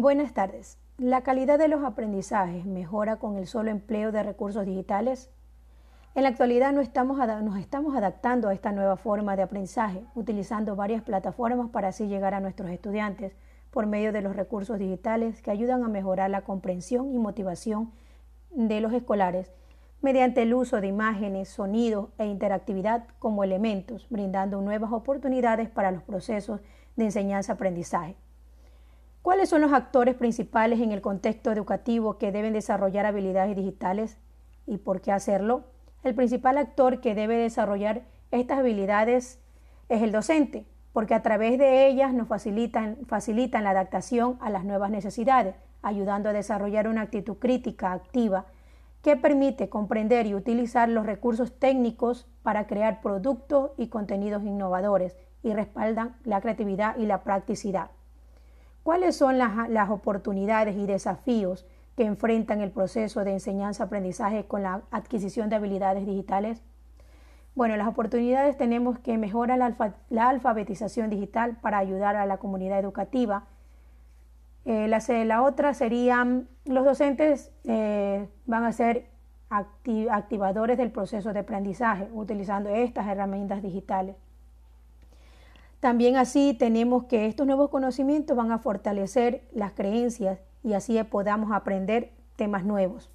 Buenas tardes. ¿La calidad de los aprendizajes mejora con el solo empleo de recursos digitales? En la actualidad nos estamos, nos estamos adaptando a esta nueva forma de aprendizaje, utilizando varias plataformas para así llegar a nuestros estudiantes por medio de los recursos digitales que ayudan a mejorar la comprensión y motivación de los escolares mediante el uso de imágenes, sonidos e interactividad como elementos, brindando nuevas oportunidades para los procesos de enseñanza-aprendizaje. ¿Cuáles son los actores principales en el contexto educativo que deben desarrollar habilidades digitales y por qué hacerlo? El principal actor que debe desarrollar estas habilidades es el docente, porque a través de ellas nos facilitan, facilitan la adaptación a las nuevas necesidades, ayudando a desarrollar una actitud crítica activa que permite comprender y utilizar los recursos técnicos para crear productos y contenidos innovadores y respaldan la creatividad y la practicidad. ¿Cuáles son las, las oportunidades y desafíos que enfrentan el proceso de enseñanza-aprendizaje con la adquisición de habilidades digitales? Bueno, las oportunidades tenemos que mejorar la, alfabetización digital para ayudar a la comunidad educativa. Eh, la, otra serían, los docentes eh, van a ser activadores del proceso de aprendizaje utilizando estas herramientas digitales. También así tenemos que estos nuevos conocimientos van a fortalecer las creencias y así podamos aprender temas nuevos.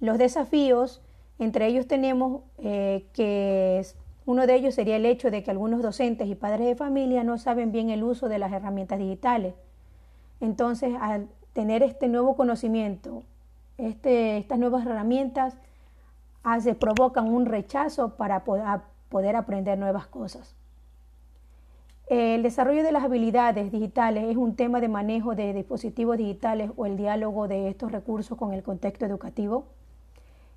Los desafíos entre ellos tenemos eh, que uno de ellos sería el hecho de que algunos docentes y padres de familia no saben bien el uso de las herramientas digitales. Entonces, al tener este nuevo conocimiento, este, estas nuevas herramientas, hace, provocan un rechazo para poder aprender nuevas cosas. El desarrollo de las habilidades digitales es un tema de manejo de dispositivos digitales o el diálogo de estos recursos con el contexto educativo.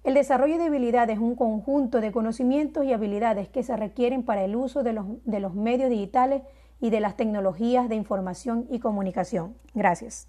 El desarrollo de habilidades es un conjunto de conocimientos y habilidades que se requieren para el uso de los, de los medios digitales y de las tecnologías de información y comunicación. Gracias.